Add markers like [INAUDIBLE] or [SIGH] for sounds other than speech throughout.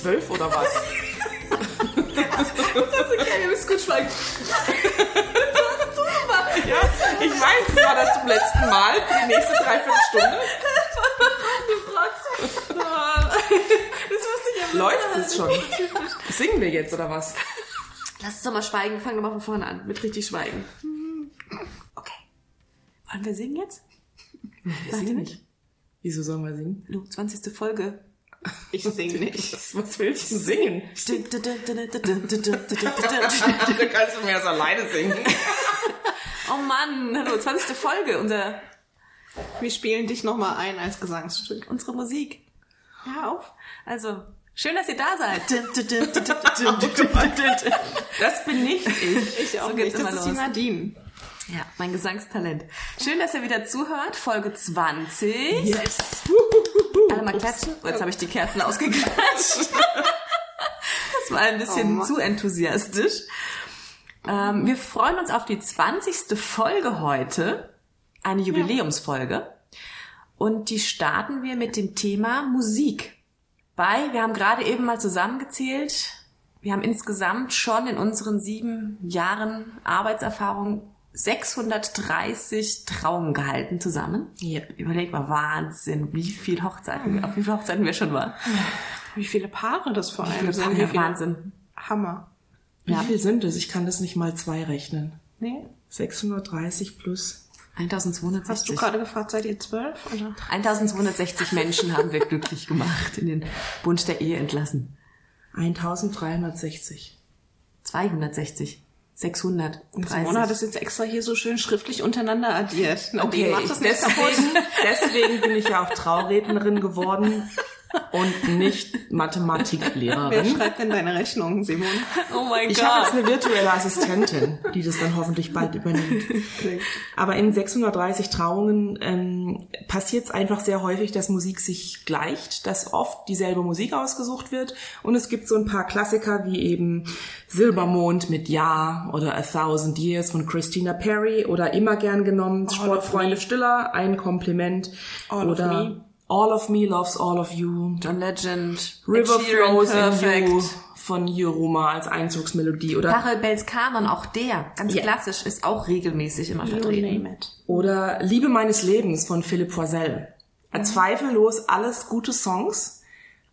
Zwölf oder was? [LAUGHS] Okay, ihr müsst gut schweigen. ja, ich weiß, es war das zum letzten Mal für die nächste Dreiviertelstunde. Das wusste ich ja Läuft es schon? Singen wir jetzt oder was? Lass uns doch mal schweigen. Fang doch mal von vorne an. Mit richtig schweigen. Okay. Wollen wir singen jetzt? Wir singen nicht. Wieso sollen wir singen? Lu, 20. Folge. Ich singe nicht. Was willst du singen? oh Da kannst du mir das alleine singen. Mann, hallo, 20. Folge, unser, Wir spielen dich nochmal ein als Gesangsstück. unsere Musik. Hör auf. Also, schön, dass ihr da seid. Das bin nicht ich. Ich auch So nicht. Das ist die. Nadine. Ja, mein Gesangstalent. Schön, dass ihr wieder zuhört. Folge 20. Yes. Alle mal klatschen. Oh, jetzt habe ich die Kerzen ausgeklatscht. [LAUGHS] Das war ein bisschen Oh zu enthusiastisch. Ähm, wir freuen uns auf die 20. Folge heute. Eine Jubiläumsfolge. Und die starten wir mit dem Thema Musik. Bei, wir haben gerade eben mal zusammengezählt, wir haben insgesamt schon in unseren sieben Jahren Arbeitserfahrung 630 Trauungen gehalten zusammen. Ja. Überleg mal, Wahnsinn, wie viel Hochzeiten, auf wie viele Hochzeiten wir schon waren. Wie viele Paare das vor allem sind. Wie viele Wahnsinn. Hammer. Wie Ja. viel sind es? Ich kann das nicht mal zwei rechnen. Nee? 630 plus. 1260. Hast du gerade gefragt, seid ihr zwölf? Oder? 1260 Menschen haben wir glücklich gemacht, in den Bund der Ehe entlassen. 1360. 260. 600. Simone hat das jetzt extra hier so schön schriftlich untereinander addiert. Okay, kaputt. deswegen, [LAUGHS] deswegen bin ich ja auch Traurednerin geworden und nicht Wer Mathematiklehrerin. schreibt denn deine Rechnung, Simone? Oh mein Ich habe jetzt eine virtuelle Assistentin, die das dann hoffentlich bald übernimmt. Aber in 630 Trauungen ähm, passiert es einfach sehr häufig, dass Musik sich gleicht, dass oft dieselbe Musik ausgesucht wird. Und es gibt so ein paar Klassiker wie eben Silbermond mit Ja oder A Thousand Years von Christina Perry oder immer gern genommen of Sportfreunde. Stiller, ein Kompliment All of oder Me. All of Me Loves All of You. John Legend. River Flows in Perfect. You von Yuruma als Einzugsmelodie oder Karel Bells Kanon, auch der, ganz Ja. klassisch, ist auch regelmäßig immer vertreten. name it. Oder Liebe meines Lebens von Philipp Poisel. Zweifellos alles gute Songs,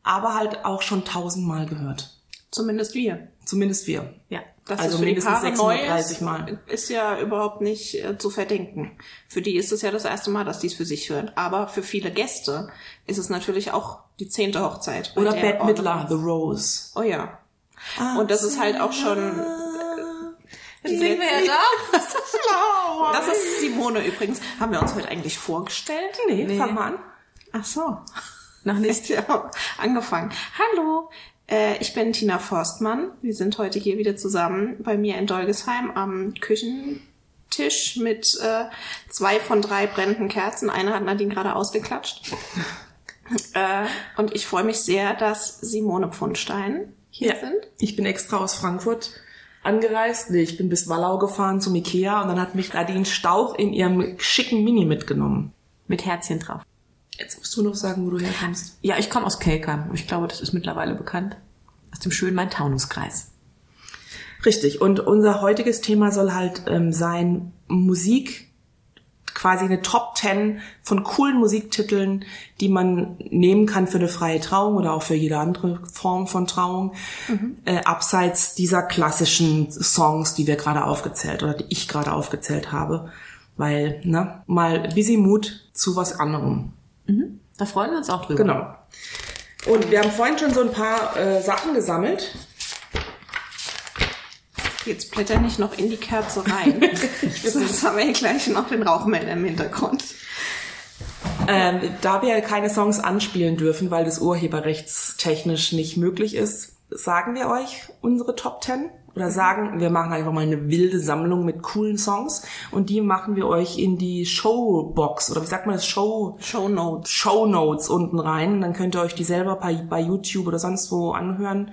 aber halt auch schon tausendmal gehört. Zumindest wir. Zumindest wir. Ja. Dass Also es für die mindestens Paare neu 630 ist, Mal. ist ja überhaupt nicht äh, zu verdenken. Für die ist es ja das erste Mal, dass die es für sich hören. Aber für viele Gäste ist es natürlich auch die zehnte Hochzeit. Oder der Bette Midler, The Rose. Oh ja. Und das ist halt auch schon... Jetzt singen wir ja doch. [LAUGHS] [LAUGHS] Das ist Simone übrigens. Haben wir uns heute eigentlich vorgestellt? Nee, Nee. fang mal an. Ach so. Noch nicht. [LAUGHS] Ja, angefangen. Hallo, äh, ich bin Tina Forstmann. Wir sind heute hier wieder zusammen bei mir in Dolgesheim am Küchentisch mit äh, zwei von drei brennenden Kerzen. Eine hat Nadine gerade ausgeklatscht. [LAUGHS] äh, und ich freue mich sehr, dass Simone Pfundstein hier Ja. sind. Ich bin extra aus Frankfurt angereist. Nee, ich bin bis Wallau gefahren zum Ikea und dann hat mich Nadine Stauch in ihrem schicken Mini mitgenommen. Mit Herzchen drauf. Jetzt musst du noch sagen, wo du herkommst. Ja, ich komme aus Kelkheim. Ich glaube, das ist mittlerweile bekannt. Aus dem schönen Main-Taunus-Kreis. Richtig. Und unser heutiges Thema soll halt ähm, sein Musik, quasi eine Top 10 von coolen Musiktiteln, die man nehmen kann für eine freie Trauung oder auch für jede andere Form von Trauung, äh, abseits dieser klassischen Songs, die wir gerade aufgezählt oder die ich gerade aufgezählt habe. Weil, ne, mal busy Mut zu was anderem. Da freuen wir uns auch drüber. Genau. Und wir haben vorhin schon so ein paar äh, Sachen gesammelt. Jetzt blätter nicht noch in die Kerze rein. [LAUGHS] Sonst haben wir hier gleich noch den Rauchmelder im Hintergrund. Ähm, da wir keine Songs anspielen dürfen, weil das urheberrechtstechnisch nicht möglich ist, sagen wir euch unsere Top 10 oder sagen, wir machen einfach mal eine wilde Sammlung mit coolen Songs und die machen wir euch in die Showbox oder wie sagt man das Show Show Notes. Show Notes unten rein und dann könnt ihr euch die selber bei, bei YouTube oder sonst wo anhören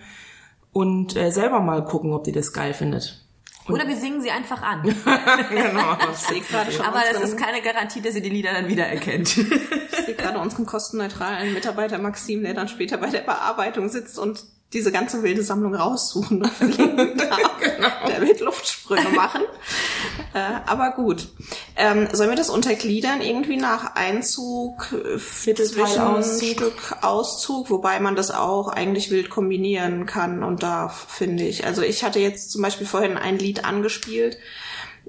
und äh, selber mal gucken, ob ihr das geil findet. Oder wir singen sie einfach an. [LAUGHS] genau. Schon Aber das ist keine Garantie, dass ihr die Lieder dann wiedererkennt. ich sehe [LAUGHS] gerade unseren kostenneutralen Mitarbeiter Maxim, der dann später bei der Bearbeitung sitzt und diese ganze wilde Sammlung raussuchen und verlinken darf. Der wird Luftsprünge machen. äh, aber gut. Ähm, sollen wir das untergliedern irgendwie nach Einzug. Zwischenstück, Auszug, wobei man das auch eigentlich wild kombinieren kann und darf, finde ich. Also ich hatte jetzt zum Beispiel vorhin ein Lied angespielt,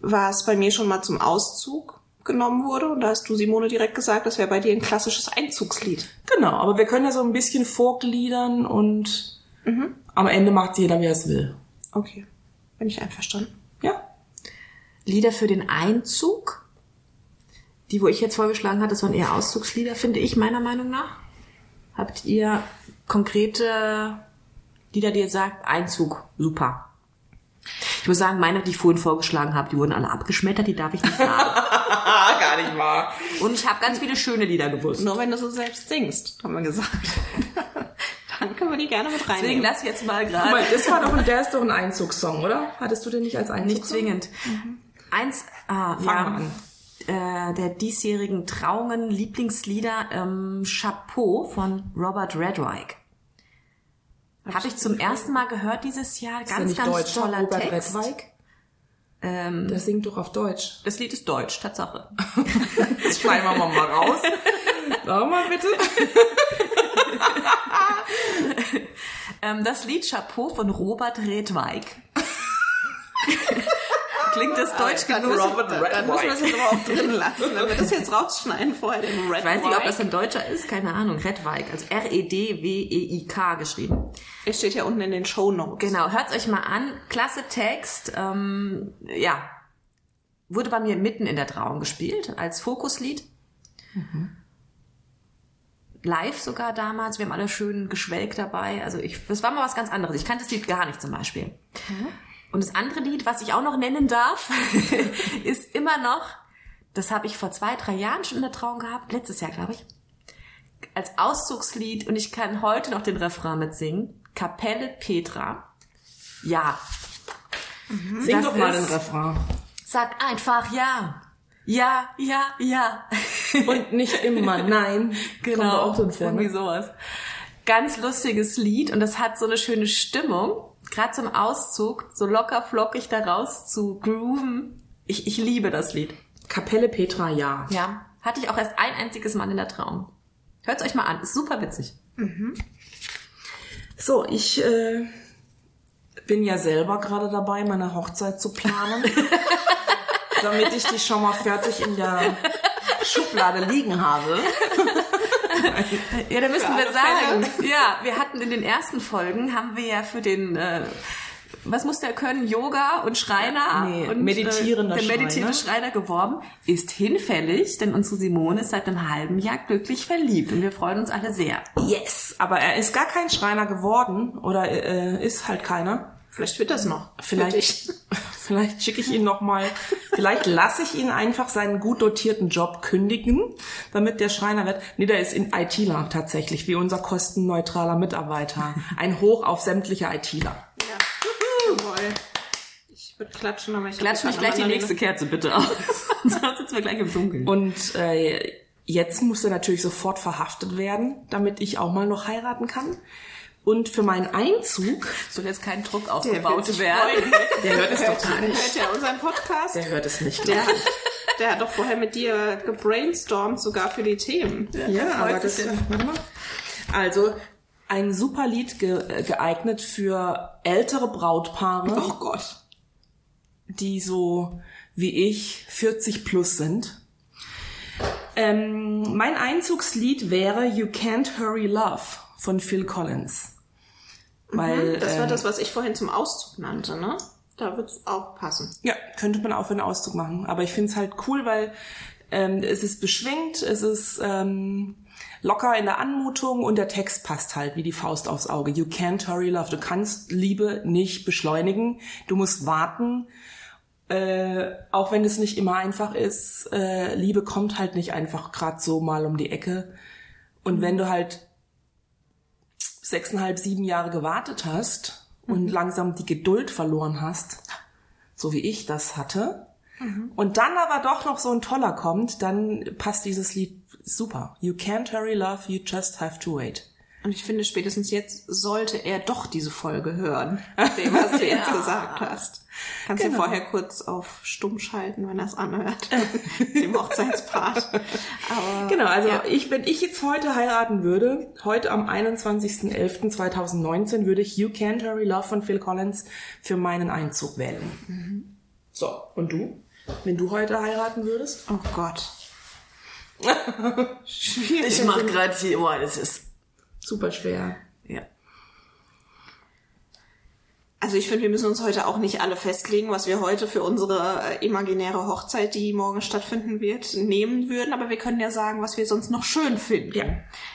was bei mir schon mal zum Auszug genommen wurde. Und da hast du, Simone, direkt gesagt, das wäre bei dir ein klassisches Einzugslied. Genau, aber wir können ja so ein bisschen vorgliedern und am Ende macht jeder, wie er es will. Okay, bin ich einverstanden. Ja? Lieder für den Einzug. Die, wo ich jetzt vorgeschlagen hatte, das waren eher Auszugslieder, finde ich, meiner Meinung nach. Habt ihr konkrete Lieder, die ihr sagt, Einzug, super. Ich muss sagen, meine, die ich vorhin vorgeschlagen habe, die wurden alle abgeschmettert, die darf ich nicht sagen. [LAUGHS] Gar nicht wahr. Und ich habe ganz viele schöne Lieder gewusst. Nur wenn du so selbst singst, haben wir gesagt. Dann können wir die gerne mit Deswegen reinnehmen. lass ich jetzt mal gerade. das war doch ein, der ist doch ein Einzugssong, oder? Hattest du den nicht als Einzugssong? Nicht zwingend. Eins, ah, Fangen ja, äh, der diesjährigen Trauungen Lieblingslieder ähm, Chapeau von Robert Redwike. Habe ich zum ersten Mal gehört dieses Jahr. Ist Ganz, nicht ganz Deutscher, toller Robert Text. Redwijk? Ähm, Der singt doch auf Deutsch. das Lied ist deutsch, Tatsache. [LAUGHS] Das schneiden wir mal raus. [LAUGHS] Sag mal bitte. [LAUGHS] Ähm, das Lied Chapeau von Robert Redwijk. [LAUGHS] Klingt das deutsch genug? Robert Dann müssen wir das jetzt aber auch drin lassen. Wenn wir das jetzt rausschneiden vorher, den Red Ich weiß nicht, ob das ein Deutscher ist, keine Ahnung. Redwijk, also R-E-D-W-E-I-K geschrieben. Der steht ja unten in den Show Notes. Genau, hört's euch mal an. Klasse Text. Ähm, ja, wurde bei mir mitten in der Trauung gespielt als Fokuslied. Live sogar damals. Wir haben alle schön geschwelgt dabei. Also ich, das war mal was ganz anderes. Ich kannte das Lied gar nicht zum Beispiel. Und das andere Lied, was ich auch noch nennen darf, [LAUGHS] ist immer noch, das habe ich vor zwei, drei Jahren schon in der Trauung gehabt, letztes Jahr glaube ich, als Auszugslied und ich kann heute noch den Refrain mitsingen. Kapelle Petra. Ja. Sing Das doch mal ist- den Refrain. Sag einfach ja. Ja, ja, ja. Und nicht immer [LAUGHS] nein. Doch auch vor, irgendwie ne? sowas. Ganz lustiges Lied und das hat so eine schöne Stimmung. Gerade zum Auszug, so locker flockig da raus zu grooven. Ich, ich liebe das Lied. Kapelle Petra, ja. Ja. Hatte ich auch erst ein einziges Mal in der Trauung. Hört's euch mal an, ist super witzig. So, ich äh, bin ja selber gerade dabei, meine Hochzeit zu planen. [LAUGHS] damit ich die schon mal fertig in der Schublade liegen habe. Ja, da müssen wir sagen. Ja, wir hatten in den ersten Folgen, haben wir ja für den, äh, was muss der können? Yoga und Schreiner Nee, und meditierender äh, der meditierende Schreiner. Schreiner geworben. Ist hinfällig, denn unsere Simone ist seit einem halben Jahr glücklich verliebt und wir freuen uns alle sehr. Yes, aber er ist gar kein Schreiner geworden oder äh, ist halt keiner. Vielleicht wird das noch. Vielleicht, [LAUGHS] vielleicht schicke ich ihn noch mal. Vielleicht lasse ich ihn einfach seinen gut dotierten Job kündigen, damit der Schreiner wird. Nee, der ist in ITler tatsächlich, wie unser kostenneutraler Mitarbeiter. Ein Hoch auf sämtliche ITler. Ja. Jawohl. Ich würde klatschen, aber ich Klatsch nicht gleich die nächste Kerze bitte [LAUGHS] aus. Sonst sitzen wir gleich im Dunkeln. Und äh, jetzt muss er natürlich sofort verhaftet werden, damit ich auch mal noch heiraten kann. Und für meinen Einzug, soll jetzt kein Druck aufgebaut werden. der hört es Hört, total nicht. hört ja unseren Podcast. Der hört es nicht. Der, hat- der hat doch vorher mit dir gebrainstormt, sogar für die Themen. Ja, freut aber das, warte mal. Also, ein super Lied ge äh, geeignet für ältere Brautpaare, Oh Gott. die so wie ich 40 plus sind. Ähm, mein Einzugslied wäre You Can't Hurry Love von Phil Collins. Weil, Das war ähm, das, was ich vorhin zum Auszug nannte, ne? Da wird's auch passen. Ja, könnte man auch für einen Auszug machen. Aber ich finde es halt cool, weil ähm, es ist beschwingt, es ist ähm, locker in der Anmutung und der Text passt halt wie die Faust aufs Auge. You can't hurry love. Du kannst Liebe nicht beschleunigen. Du musst warten. Äh, auch wenn es nicht immer einfach ist, äh, Liebe kommt halt nicht einfach gerade so mal um die Ecke. Und wenn du halt sechseinhalb, sieben Jahre gewartet hast und langsam die Geduld verloren hast, so wie ich das hatte, und dann aber doch noch so ein toller kommt, dann passt dieses Lied super. You can't hurry love, you just have to wait. Und ich finde, spätestens jetzt sollte er doch diese Folge hören, [LAUGHS] dem, was du jetzt gesagt hast. Kannst du Genau. vorher kurz auf stumm schalten, wenn er es anhört, [LAUGHS] dem Hochzeitspart. Aber Genau, also ja. ich, wenn ich jetzt heute heiraten würde, heute am 21.11.2019, würde ich You Can't Hurry Love von Phil Collins für meinen Einzug wählen. So, und du? Wenn du heute heiraten würdest? oh Gott. [LAUGHS] Ich mach gerade hier, boah, das ist, Super schwer. ja. Also ich finde, wir müssen uns heute auch nicht alle festlegen, was wir heute für unsere äh, imaginäre Hochzeit, die morgen stattfinden wird, nehmen würden. Aber wir können ja sagen, was wir sonst noch schön finden. Ja.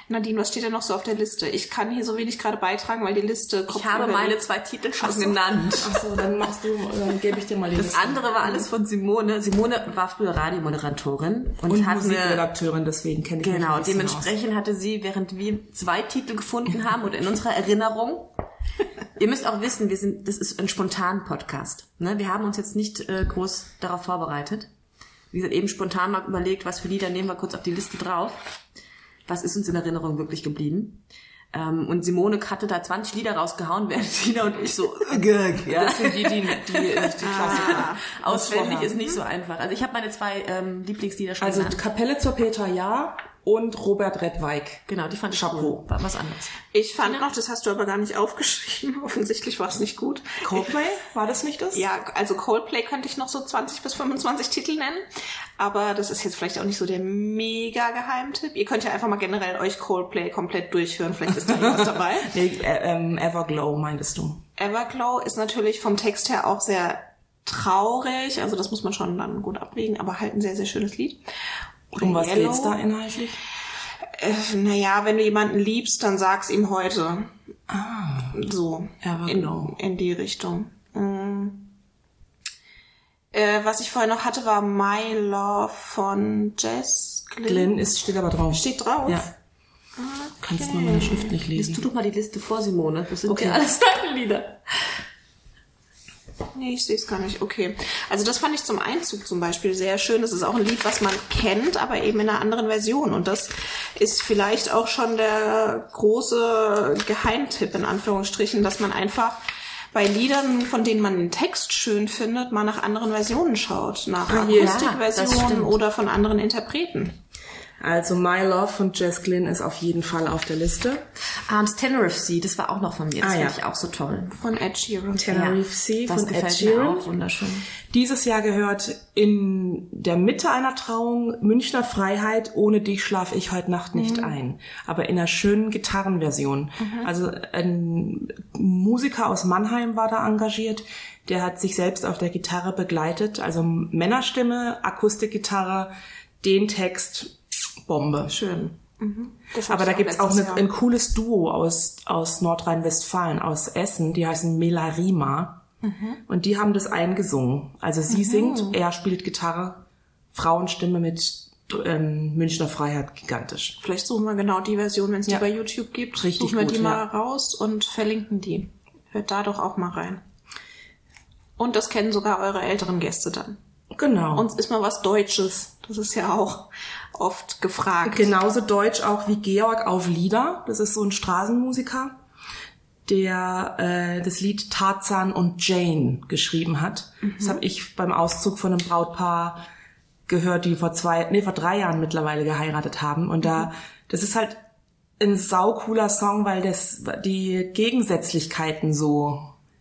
Nadine, was steht denn noch so auf der Liste? Ich kann hier so wenig gerade beitragen, weil die Liste Ich habe meine zwei Titel schon genannt. Ach so, dann machst du, dann gebe ich dir mal die Das Liste. andere war alles von Simone. Simone war früher Radiomoderatorin und, und hat Musikredakteurin, deswegen kenne ich mich genau, bisschen dementsprechend hatte sie, während wir zwei Titel gefunden haben und in unserer Erinnerung, ihr müsst auch wissen, wir sind, das ist ein spontan Podcast. Ne? Wir haben uns jetzt nicht äh, groß darauf vorbereitet. Wie gesagt, eben spontan mal überlegt, was für Lieder nehmen wir kurz auf die Liste drauf. Was ist uns in Erinnerung wirklich geblieben? Ähm, und Simone hatte da 20 Lieder rausgehauen, [LAUGHS] während Tina und ich so, ja. aus. Das sind die, die, die, die, die [LAUGHS] Klassiker. Auswendig Vorhaben. ist nicht so einfach. Also ich habe meine zwei ähm, Lieblingslieder schon Also genannt. Kapelle zur Petra Ja und Robert Redweig. Genau, die fand ich Chapeau. cool. War was anderes. Ich fand noch, das hast du aber gar nicht aufgeschrieben. [LAUGHS] Offensichtlich war es nicht gut. Coldplay, war das nicht das? Ja, also Coldplay könnte ich noch so 20 bis 25 Titel nennen. Aber das ist jetzt vielleicht auch nicht so der mega Geheimtipp. Ihr könnt ja einfach mal generell euch Coldplay komplett durchhören. Vielleicht ist da [LAUGHS] irgendwas dabei. Nee, äh, ähm, Everglow meintest du. Everglow ist natürlich vom Text her auch sehr traurig. Also das muss man schon dann gut abwägen. Aber halt ein sehr, sehr schönes Lied. Oder Um was Yellow. geht's da inhaltlich? Äh, naja, wenn du jemanden liebst, dann sag's ihm heute. Ah, So. Everglow. In, in die Richtung. Mm. Äh, was ich vorher noch hatte, war My Love von Jess Glynn. Glenn ist, steht aber drauf. Steht drauf. Ja. Kannst nur meine Schrift nicht Liest du lesen. doch mal die Liste vor, Simone. Das sind Okay. ja alles deine Lieder. Nee, ich sehe es gar nicht. Okay. Also das fand ich zum Einzug zum Beispiel sehr schön. Das ist auch ein Lied, was man kennt, aber eben in einer anderen Version. Und das ist vielleicht auch schon der große Geheimtipp in Anführungsstrichen, dass man einfach bei Liedern, von denen man den Text schön findet, mal nach anderen Versionen schaut. Nach Ah. Ja, Akustikversionen oder von anderen Interpreten. Also My Love von Jess Glynn ist auf jeden Fall auf der Liste. Ah, und Tenerife Sea, das war auch noch von mir. Das Ah, finde ja. ich auch so toll. Von Ed Sheeran. Tenerife Sea das von Ed Sheeran. auch wunderschön. Dieses Jahr gehört in der Mitte einer Trauung Münchner Freiheit, ohne dich schlaf ich heute Nacht nicht ein. Aber in einer schönen Gitarrenversion. Also ein Musiker aus Mannheim war da engagiert. Der hat sich selbst auf der Gitarre begleitet. Also Männerstimme, Akustikgitarre, den Text, Bombe. Schön. Mhm. Aber da gibt's auch eine, ein cooles Duo aus, aus Nordrhein-Westfalen, aus Essen, die heißen Melarima. Und die haben das eingesungen. Also sie singt, er spielt Gitarre, Frauenstimme mit ähm, Münchner Freiheit, gigantisch. Vielleicht suchen wir genau die Version, wenn es Ja. die bei YouTube gibt. Richtig suchen wir gut, die mal ja. raus und verlinken die. Hört da doch auch mal rein. Und das kennen sogar eure älteren Gäste dann. Genau. Uns ist mal was Deutsches. Das ist ja auch oft gefragt. Genauso deutsch auch wie Georg auf Lieder. Das ist so ein Straßenmusiker, der äh, das Lied Tarzan und Jane geschrieben hat. Das habe ich beim Auszug von einem Brautpaar gehört, die vor zwei, nee, vor drei Jahren mittlerweile geheiratet haben. Und da, das ist halt ein saucooler Song, weil das die Gegensätzlichkeiten so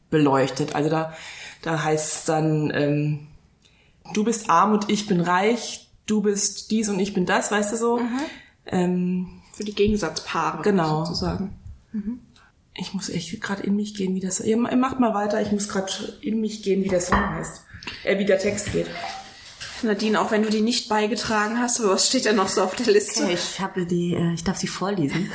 beleuchtet. Also da, da heißt dann, ähm, du bist arm und ich bin reich, du bist dies und ich bin das, weißt du so? Ähm, Für die Gegensatzpaare Genau. sozusagen. ich muss echt gerade in mich gehen, wie das. Ihr macht mal weiter, ich muss gerade in mich gehen, wie der Song heißt. Äh, wie der Text geht. Nadine, auch wenn du die nicht beigetragen hast, aber was steht denn noch so auf der Liste? Okay, ich habe die, äh, ich darf sie vorlesen.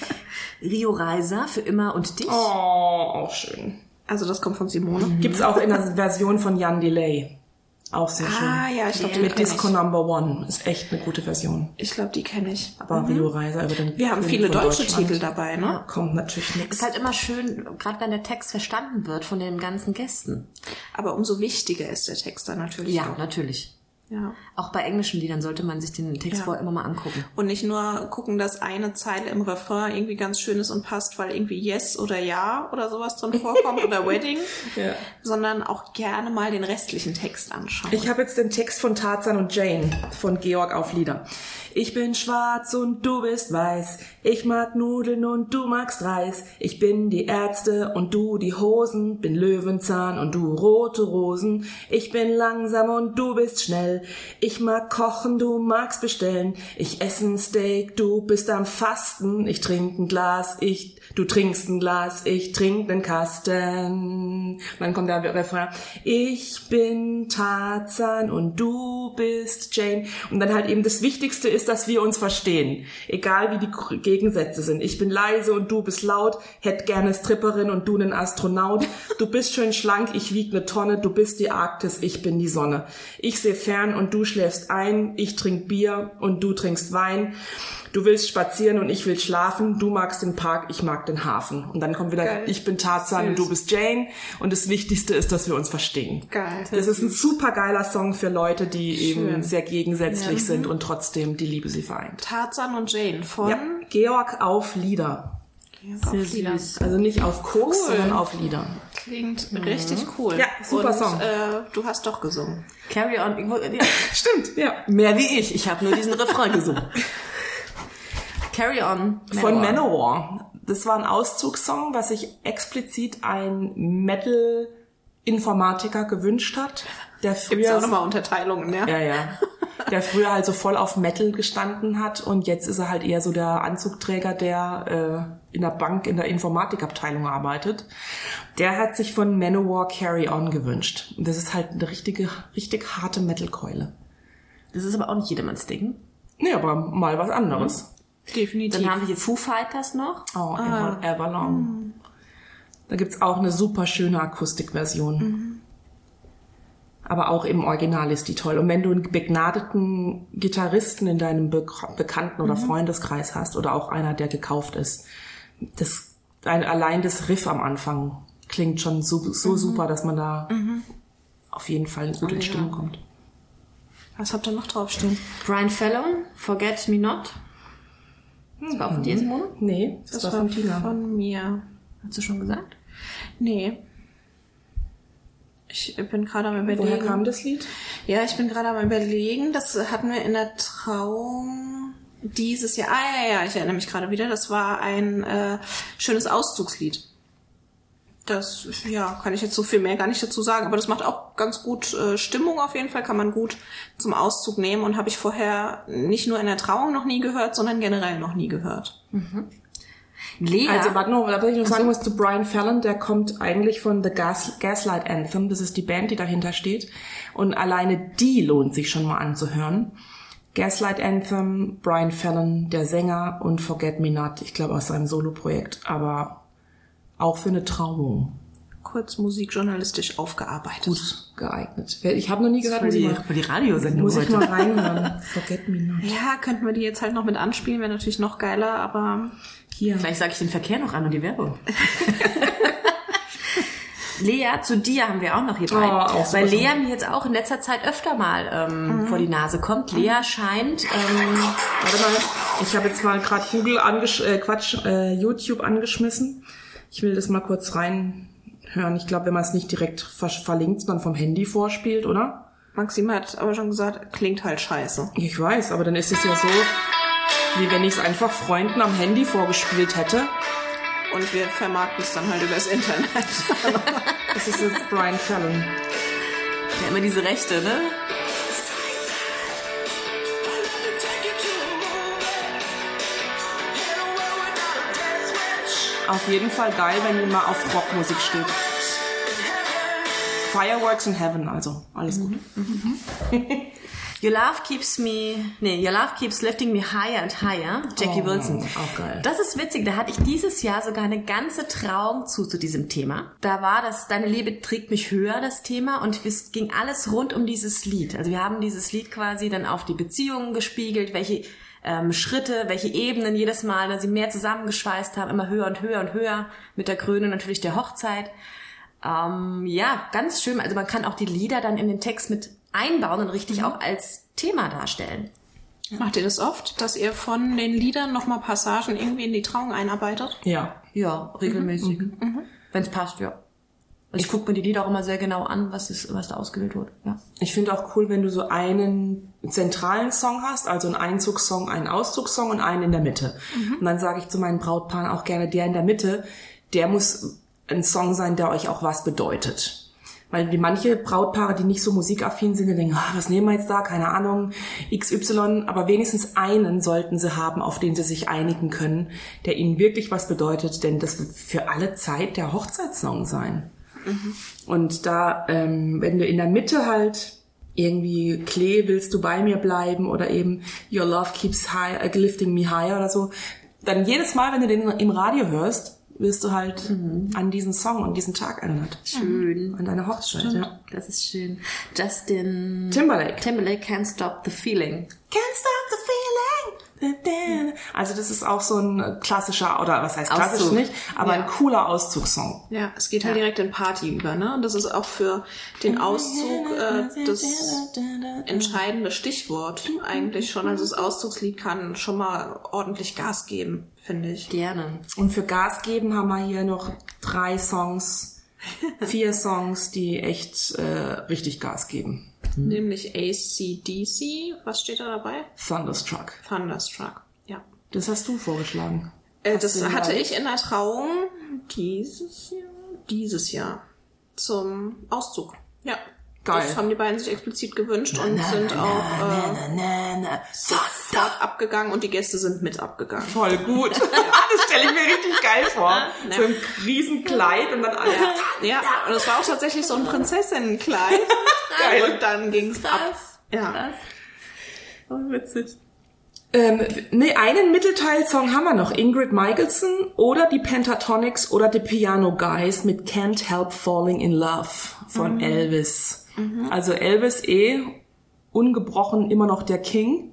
[LAUGHS] Rio Reiser für immer und dich. Oh, auch schön. Also das kommt von Simone. Gibt's auch in der Version von Jan Delay. Auch sehr schön. Ah, ja, ich glaub, den Mit Disco ich. Number One. Ist echt eine gute Version. Ich glaube, die kenne ich. Aber Rio Reiser über den Wir haben viele deutsche. Titel dabei, ne? Kommt natürlich nichts. Ist halt immer schön, gerade wenn der Text verstanden wird von den ganzen Gästen. Aber umso wichtiger ist der Text dann natürlich Ja, auch. natürlich. Ja. Auch bei englischen Liedern sollte man sich den Text Ja. vorher immer mal angucken. Und nicht nur gucken, dass eine Zeile im Refrain irgendwie ganz schön ist und passt, weil irgendwie Yes oder Ja oder sowas drin vorkommt oder [LAUGHS] Wedding, Ja. sondern auch gerne mal den restlichen Text anschauen. Ich habe jetzt den Text von Tarzan und Jane von Georg auf Lieder. Ich bin schwarz und du bist weiß. Ich mag Nudeln und du magst Reis. Ich bin die Ärzte und du die Hosen. Bin Löwenzahn und du rote Rosen. Ich bin langsam und du bist schnell. Ich mag kochen, du magst bestellen. Ich esse ein Steak, du bist am Fasten. Ich trinke ein Glas, ich, du trinkst ein Glas, ich trink den Kasten. Dann kommt der Refrain. Ich bin Tarzan und du bist Jane. Und dann halt eben das Wichtigste ist, dass wir uns verstehen. Egal wie die Gegensätze sind. Ich bin leise und du bist laut. Hätt gerne Stripperin und du nen Astronaut. Du bist schön schlank, ich wieg ne Tonne. Du bist die Arktis, ich bin die Sonne. Ich seh fern und du schläfst ein. Ich trink Bier und du trinkst Wein. Du willst spazieren und ich will schlafen. Du magst den Park, ich mag den Hafen. Und dann kommt wieder, Geil. ich bin Tarzan und du bist Jane. Und das Wichtigste ist, dass wir uns verstehen. Geil. Das ist ein super geiler Song für Leute, die eben Schön. sehr gegensätzlich sind und trotzdem die Liebe sie vereint. Tarzan und Jane von Ja, Georg auf Lieder. Sehr Lieder. Also nicht auf Koks, Cool. sondern auf Lieder. Klingt richtig cool. Ja, super und, Song. Äh, du hast doch gesungen. Carry on. Ja, [LAUGHS] Stimmt, ja. Mehr wie ich. Ich habe nur diesen Refrain gesungen. [LAUGHS] Carry on. Von Manowar. Manowar. Das war ein Auszugssong, was sich explizit ein Metal-Informatiker gewünscht hat, der Gibt's früher auch nochmal Unterteilungen, ja? Ja, ja. Der früher halt so voll auf Metal gestanden hat und jetzt ist er halt eher so der Anzugträger, der äh, in der Bank in der Informatikabteilung arbeitet. Der hat sich von Manowar Carry On gewünscht. Und das ist halt eine richtige, richtig harte Metalkeule. Das ist aber auch nicht jedermanns Ding. Nee, aber mal was anderes. Definitiv. Dann haben wir hier Foo Fighters noch. Oh, Ever, Everlong. Da gibt's auch eine super schöne Akustikversion. Aber auch im Original ist die toll. Und wenn du einen begnadeten Gitarristen in deinem Be Bekannten- oder Freundeskreis hast oder auch einer, der gekauft ist, das, ein- allein das Riff am Anfang klingt schon so, so super, dass man da auf jeden Fall gut in Stimmung kommt. Was habt ihr noch draufstehen? Brian Fallon, Forget Me Not. Das war auch von dir, Simone? Nee, das, war von Tina. Von mir. Hast du schon gesagt? Nee. Ich bin gerade am überlegen. Woher kam das Lied? Ja, ich bin gerade am überlegen. Das hatten wir in der Trauung dieses Jahr. Ah ja, ja, ich erinnere mich gerade wieder. Das war ein äh, schönes Auszugslied. Das, ja, kann ich jetzt so viel mehr gar nicht dazu sagen, aber das macht auch ganz gut äh, Stimmung auf jeden Fall, kann man gut zum Auszug nehmen und habe ich vorher nicht nur in der Trauung noch nie gehört, sondern generell noch nie gehört. Lea. Also, warte noch, was ich noch sagen muss zu Brian Fallon, der kommt eigentlich von The Gas Gaslight Anthem. Das ist die Band, die dahinter steht. Und alleine die lohnt sich schon mal anzuhören. Gaslight Anthem, Brian Fallon, der Sänger und Forget Me Not, ich glaube aus seinem Soloprojekt, aber auch für eine Trauung Kurz musikjournalistisch aufgearbeitet. gut geeignet. Ich habe noch nie gehört, muss die, ich mal, für die Radiosendung muss ich heute. mal reinhören. [LAUGHS] Forget Me Not. Ja, könnten wir die jetzt halt noch mit anspielen, wäre natürlich noch geiler, aber Hier. Gleich sage ich den Verkehr noch an und die Werbung. [LAUGHS] Lea, zu dir haben wir auch noch hier. Oh, super weil. Lea mir jetzt auch in letzter Zeit öfter mal ähm, vor die Nase kommt. Lea scheint, ähm, Warte mal, ich habe jetzt mal gerade Google angesch äh, Quatsch, äh, YouTube angeschmissen. Ich will das mal kurz reinhören. Ich glaube, wenn man es nicht direkt ver verlinkt, sondern vom Handy vorspielt, oder? Maxim hat aber schon gesagt, klingt halt scheiße. Ich weiß, aber dann ist es ja so, wie wenn ich es einfach Freunden am Handy vorgespielt hätte. Und wir vermarkten es dann halt übers Internet. [LAUGHS] Das ist jetzt Brian Fallon. ja immer diese Rechte, ne? Auf jeden Fall geil, wenn ihr mal auf Rockmusik steht. Fireworks in Heaven, also alles gut. [LAUGHS] Your Love Keeps Me, nee, Your Love Keeps Lifting Me Higher and Higher, Jackie Oh, Wilson. auch geil. Das ist witzig, da hatte ich dieses Jahr sogar eine ganze Trauung zu, zu diesem Thema. Da war das, Deine Liebe trägt mich höher, das Thema, und es ging alles rund um dieses Lied. Also wir haben dieses Lied quasi dann auf die Beziehungen gespiegelt, welche ähm, Schritte, welche Ebenen jedes Mal dass sie mehr zusammengeschweißt haben, immer höher und höher und höher, mit der Krönung natürlich der Hochzeit. Ähm, ja, ganz schön. Also man kann auch die Lieder dann in den Text mit einbauen und richtig Mhm. auch als Thema darstellen. Macht ihr das oft, dass ihr von den Liedern nochmal Passagen irgendwie in die Trauung einarbeitet? Ja. Ja, regelmäßig. Wenn es passt, ja. Also ich gucke mir die Lieder auch immer sehr genau an, was, ist, was da ausgewählt wird. Ja. Ich finde auch cool, wenn du so einen zentralen Song hast, also einen Einzugssong, einen Auszugssong und einen in der Mitte. Und dann sage ich zu meinen Brautpaaren auch gerne, der in der Mitte, der muss ein Song sein, der euch auch was bedeutet. Weil die manche Brautpaare, die nicht so musikaffin sind, die denken, ah, was nehmen wir jetzt da, keine Ahnung, XY, aber wenigstens einen sollten sie haben, auf den sie sich einigen können, der ihnen wirklich was bedeutet, denn das wird für alle Zeit der Hochzeitssong sein. Und da, ähm, wenn du in der Mitte halt irgendwie Klee, willst du bei mir bleiben oder eben Your Love keeps high, äh, lifting me higher oder so, dann jedes Mal, wenn du den im Radio hörst, wirst du halt an diesen Song und diesen Tag erinnert. Schön. An deine Hochzeit, ja. Das ist schön. Justin Timberlake. Timberlake Can't Stop the Feeling. Can't stop the feeling. Also das ist auch so ein klassischer, oder was heißt klassisch Auszug. nicht, aber Ja. ein cooler Auszugssong. Ja, es geht halt direkt in Party über, ne? Und das ist auch für den Auszug äh, das entscheidende Stichwort eigentlich schon. Also das Auszugslied kann schon mal ordentlich Gas geben, finde ich. Gerne. Und für Gas geben haben wir hier noch drei Songs, [LAUGHS] vier Songs, die echt äh, richtig Gas geben. Nämlich ACDC. Was steht da dabei? Thunderstruck. Thunderstruck. Ja. Das hast du vorgeschlagen. Äh, Hast das hatte ich in der Trauung dieses Jahr, dieses Jahr zum Auszug. Ja. Geil. Das haben die beiden sich explizit gewünscht und sind auch äh, Sofort abgegangen und die Gäste sind mit abgegangen. Voll gut. [LAUGHS] [LAUGHS] das stelle ich mir richtig geil vor. So ein Riesenkleid und dann alle. Ja, und es war auch tatsächlich so ein Prinzessinnenkleid. [LAUGHS] Geil. Und dann ging's ab. Ja. Oh, witzig. Ähm, nee, einen Mittelteilsong haben wir noch. Ingrid Michaelson oder die Pentatonics oder die Piano Guys mit Can't Help Falling in Love von Elvis. Also Elvis eh ungebrochen immer noch der King.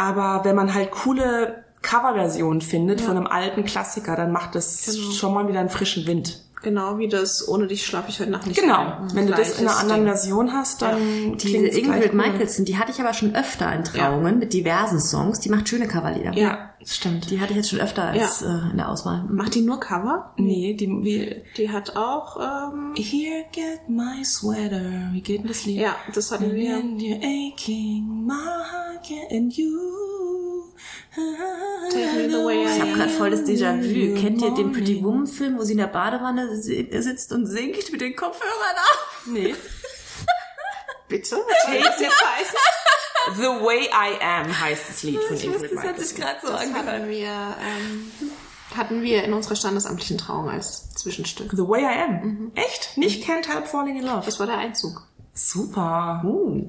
Aber wenn man halt coole Coverversionen findet von einem alten Klassiker, dann macht das schon mal wieder einen frischen Wind. Genau wie das Ohne dich schlafe ich heute Nacht nicht. Genau. ein. Wenn du das in einer anderen Ding. Version hast, dann Diese klingt's gleich Ingrid. Michaelson, die hatte ich aber schon öfter in Trauungen mit diversen Songs. Die macht schöne Coverlieder. Ja, das stimmt. Die hatte ich jetzt schon öfter als Ja. äh, in der Auswahl. Macht die nur Cover? Nee, die, wie, Die hat auch, ähm, Here, get my sweater. Wie geht denn das Lied? ja, das hatten wir. And you're aching, my heart and you. Ich habe gerade voll das Déjà-vu. Kennt ihr den Pretty Morning. Woman Film, wo sie in der Badewanne si- sitzt und singt mit den Kopfhörern auf? Nee. [LAUGHS] Bitte? Was soll das jetzt heißen? The Way I Am heißt das Lied von Ich Ingrid das hat sich gerade so Das angehört. hatten wir, ähm, hatten wir in unserer standesamtlichen Trauung als Zwischenstück. The Way I Am. Echt? Nicht Can't Help Falling in Love. Das war der Einzug. Super. Uh.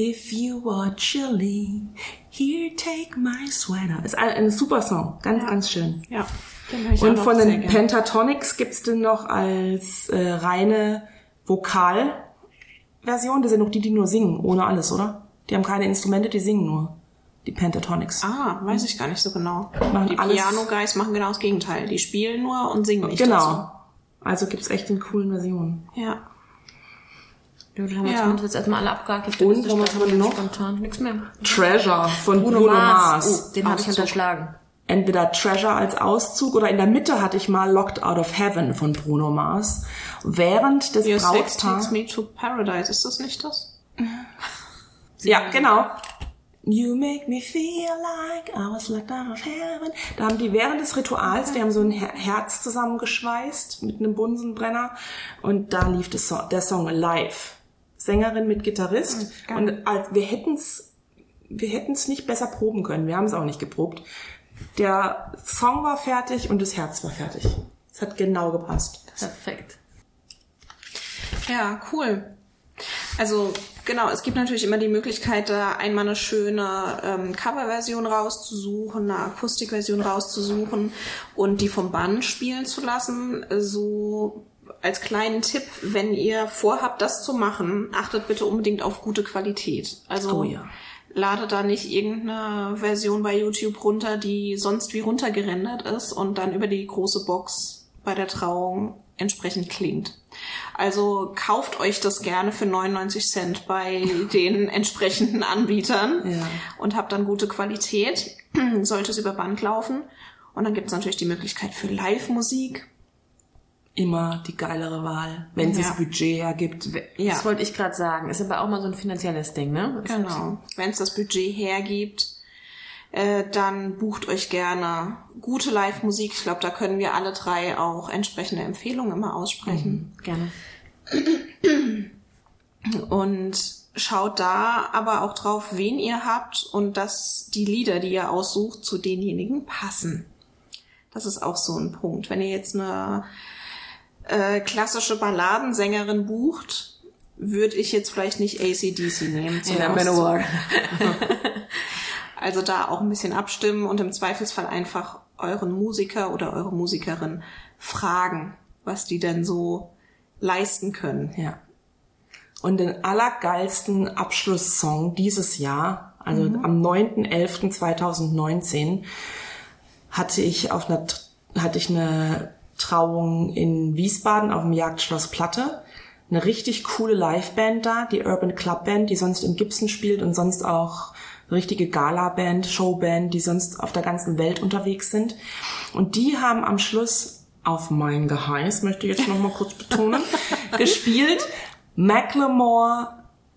If you are chilly, here take my sweater. Ist ein, ein super Song. Ganz, ganz schön. Ja. Den ich Und von den. Pentatonics gibt's den noch als äh, reine Vokalversion. Das sind noch die, die nur singen, ohne alles, oder? Die haben keine Instrumente, die singen nur. Die Pentatonics. Ah, weiß ich gar nicht so genau. Machen die Piano Guys machen genau das Gegenteil. Die spielen nur und singen nicht dazu. genau. Also gibt's echt in coolen Versionen. Ja. Ja, dann haben wir Ja. zumindest jetzt erstmal alle abgehakt. Und, was haben wir standen noch? Spontan. Nichts mehr. Treasure von Bruno, Bruno Mars. Mars. Oh, den habe ich unterschlagen. Entweder Treasure als Auszug oder in der Mitte hatte ich mal Locked Out of Heaven von Bruno Mars. Während des Your Sex Brautpaar... Takes Me to Paradise. Ist das nicht das? [LAUGHS] Ja, genau. You make me feel like I was locked out of heaven. Da haben die während des Rituals, die haben so ein Her Herz zusammengeschweißt mit einem Bunsenbrenner und da lief der Song live. Sängerin mit Gitarrist und als, wir hätten's wir hätten's nicht besser proben können. Wir haben es auch nicht geprobt. Der Song war fertig und das Herz war fertig. Es hat genau gepasst. Perfekt. Ja, cool. Also Genau, es gibt natürlich immer die Möglichkeit, da einmal eine schöne ähm, Coverversion rauszusuchen, eine Akustikversion rauszusuchen und die vom Band spielen zu lassen. So als kleinen Tipp, wenn ihr vorhabt, das zu machen, achtet bitte unbedingt auf gute Qualität. Also Oh ja. ladet da nicht irgendeine Version bei YouTube runter, die sonst wie runtergerendert ist und dann über die große Box bei der Trauung entsprechend klingt. Also kauft euch das gerne für 99 Cent bei [LAUGHS] den entsprechenden Anbietern Ja. und habt dann gute Qualität. [CLEARS THROAT] Sollte es über Band laufen. Und dann gibt es natürlich die Möglichkeit für Live-Musik. Immer die geilere Wahl, wenn Ja. das Budget hergibt. Ja. Das wollte ich gerade sagen. Ist aber auch mal so ein finanzielles Ding, ne? Genau. Wenn es das Budget hergibt, äh, dann bucht euch gerne gute Live-Musik. Ich glaube, da können wir alle drei auch entsprechende Empfehlungen immer aussprechen. Gerne. Und schaut da aber auch drauf, wen ihr habt und dass die Lieder, die ihr aussucht, zu denjenigen passen. Das ist auch so ein Punkt. Wenn ihr jetzt eine äh, klassische Balladensängerin bucht, würde ich jetzt vielleicht nicht ACDC nehmen. zum Ja, Manowar. [LAUGHS] Also da auch ein bisschen abstimmen und im Zweifelsfall einfach euren Musiker oder eure Musikerin fragen, was die denn so leisten können. Ja. Und den allergeilsten Abschlusssong dieses Jahr, also am 9.11.2019, hatte ich auf einer, hatte ich eine Trauung in Wiesbaden auf dem Jagdschloss Platte. Eine richtig coole Liveband da, die Urban Club Band, die sonst im Gibson spielt und sonst auch eine richtige Gala-Band, Showband, die sonst auf der ganzen Welt unterwegs sind. Und die haben am Schluss auf mein Geheiß, möchte ich jetzt noch mal kurz betonen, [LAUGHS] gespielt Macklemore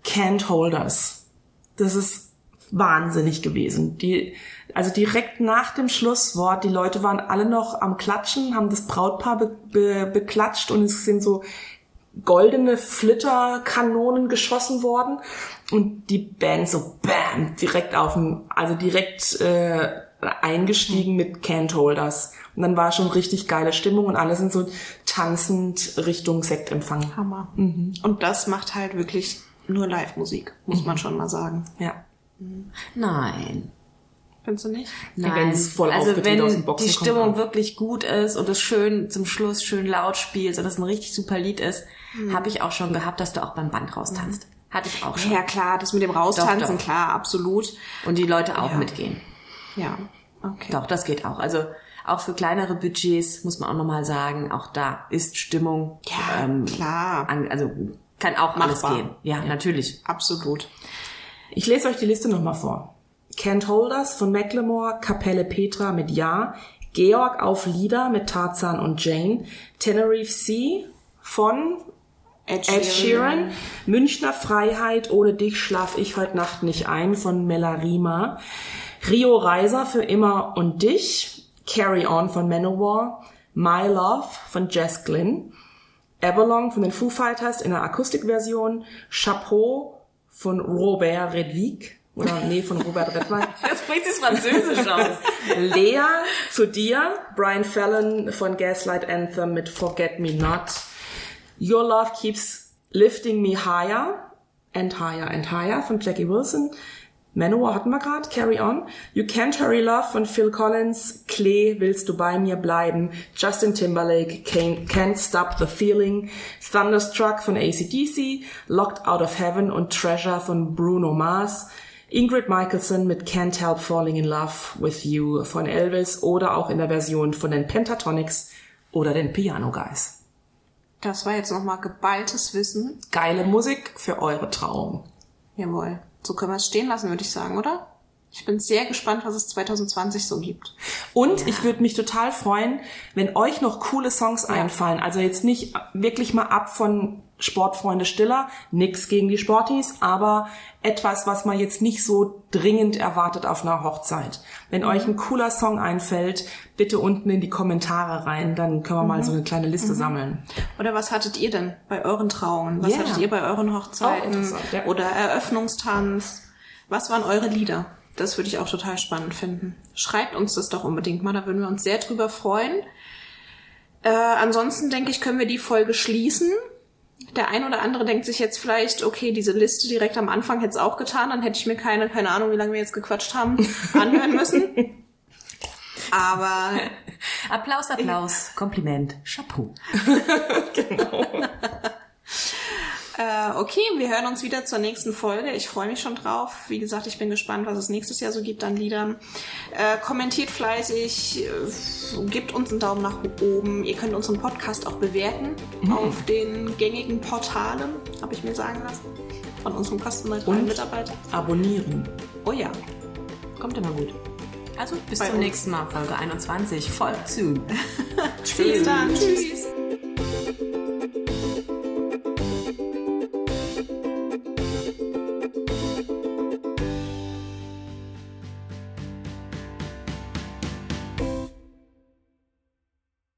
Can't Hold Us. Das ist wahnsinnig gewesen. Die, also direkt nach dem Schlusswort, die Leute waren alle noch am Klatschen, haben das Brautpaar be, be, beklatscht und es sind so goldene Flitterkanonen geschossen worden und die Band so bam direkt auf dem, also direkt äh, eingestiegen mit Can't Hold Us. Und dann war schon richtig geile Stimmung und alle sind so tanzend Richtung Sektempfang. Hammer. Und das macht halt wirklich nur Live-Musik, muss man schon mal sagen. Ja. Nein. Findest du nicht? Ja, wenn es voll also wenn aus den Boxen die kommt, Stimmung dann- wirklich gut ist und es schön zum Schluss schön laut spielst und es ein richtig super Lied ist, habe ich auch schon gehabt, dass du auch beim Band raustanzt. Hatte ich auch schon. Ja, klar, das mit dem Raustanzen, Doch, doch. klar, absolut. Und die Leute auch Ja. mitgehen. Ja, okay. Doch, das geht auch. Also auch für kleinere Budgets muss man auch nochmal sagen, auch da ist Stimmung. ähm, Ja, klar. An, also kann auch alles Machbar. gehen. Ja, natürlich. Absolut. Ich lese euch die Liste nochmal vor. Can't Hold Us von Macklemore, Kapelle Petra mit Ja, Georg auf Lieder mit Tarzan und Jane, Tenerife Sea von Ed Ed Sheeran, Münchner Freiheit, ohne dich schlaf ich heute Nacht nicht ein von Melarima, Rio Reiser für immer und dich, Carry On von Manowar, My Love von Jess Glynn, Everlong von den Foo Fighters in der Akustikversion, Chapeau von Robert Redwig, oder nee, von Robert Redweig, [LAUGHS] Jetzt spricht es Französisch aus. Lea zu dir, Brian Fallon von Gaslight Anthem mit Forget Me Not. Your Love Keeps Lifting Me Higher and Higher and Higher von Jackie Wilson. Manowar hatten wir gerade, Carry On. You Can't Hurry Love von Phil Collins. Klee, Willst du bei mir bleiben? Justin Timberlake, Can't, Can't Stop the Feeling. Thunderstruck von ACDC. Locked Out of Heaven und Treasure von Bruno Mars. Ingrid Michaelson mit Can't Help Falling in Love with You von Elvis oder auch in der Version von den Pentatonics oder den Piano Guys. Das war jetzt nochmal geballtes Wissen. Geile Musik für eure Trauung. Jawohl. So können wir es stehen lassen, würde ich sagen, oder? Ich bin sehr gespannt, was es 2020 so gibt. Und ich würde mich total freuen, wenn euch noch coole Songs einfallen. Also jetzt nicht wirklich mal ab von Sportfreunde Stiller, nix gegen die Sportis, aber etwas, was man jetzt nicht so dringend erwartet auf einer Hochzeit. Wenn euch ein cooler Song einfällt, bitte unten in die Kommentare rein, dann können wir mal so eine kleine Liste sammeln. Oder was hattet ihr denn bei euren Trauungen? Was Ja. hattet ihr bei euren Hochzeiten? interessant, ja. Oder Eröffnungstanz? Was waren eure Lieder? Das würde ich auch total spannend finden. Schreibt uns das doch unbedingt mal, da würden wir uns sehr drüber freuen. Äh, ansonsten denke ich, können wir die Folge schließen. Der ein oder andere denkt sich jetzt vielleicht, okay, diese Liste direkt am Anfang hätte es auch getan, dann hätte ich mir keine, keine Ahnung, wie lange wir jetzt gequatscht haben, [LAUGHS] anhören müssen. Aber Applaus, Applaus, Kompliment, Chapeau. [LAUGHS] Äh, okay, wir hören uns wieder zur nächsten Folge. Ich freue mich schon drauf. Wie gesagt, ich bin gespannt, was es nächstes Jahr so gibt an Liedern. Äh, kommentiert fleißig, äh, gebt uns einen Daumen nach oben. Ihr könnt unseren Podcast auch bewerten auf den gängigen Portalen, habe ich mir sagen lassen. Von unserem Und? Mitarbeiter. Abonnieren. Oh ja. Kommt immer gut. Also bis Bei zum uns. nächsten Mal, Folge 21. Folgt zu. [LAUGHS] Dann. Tschüss.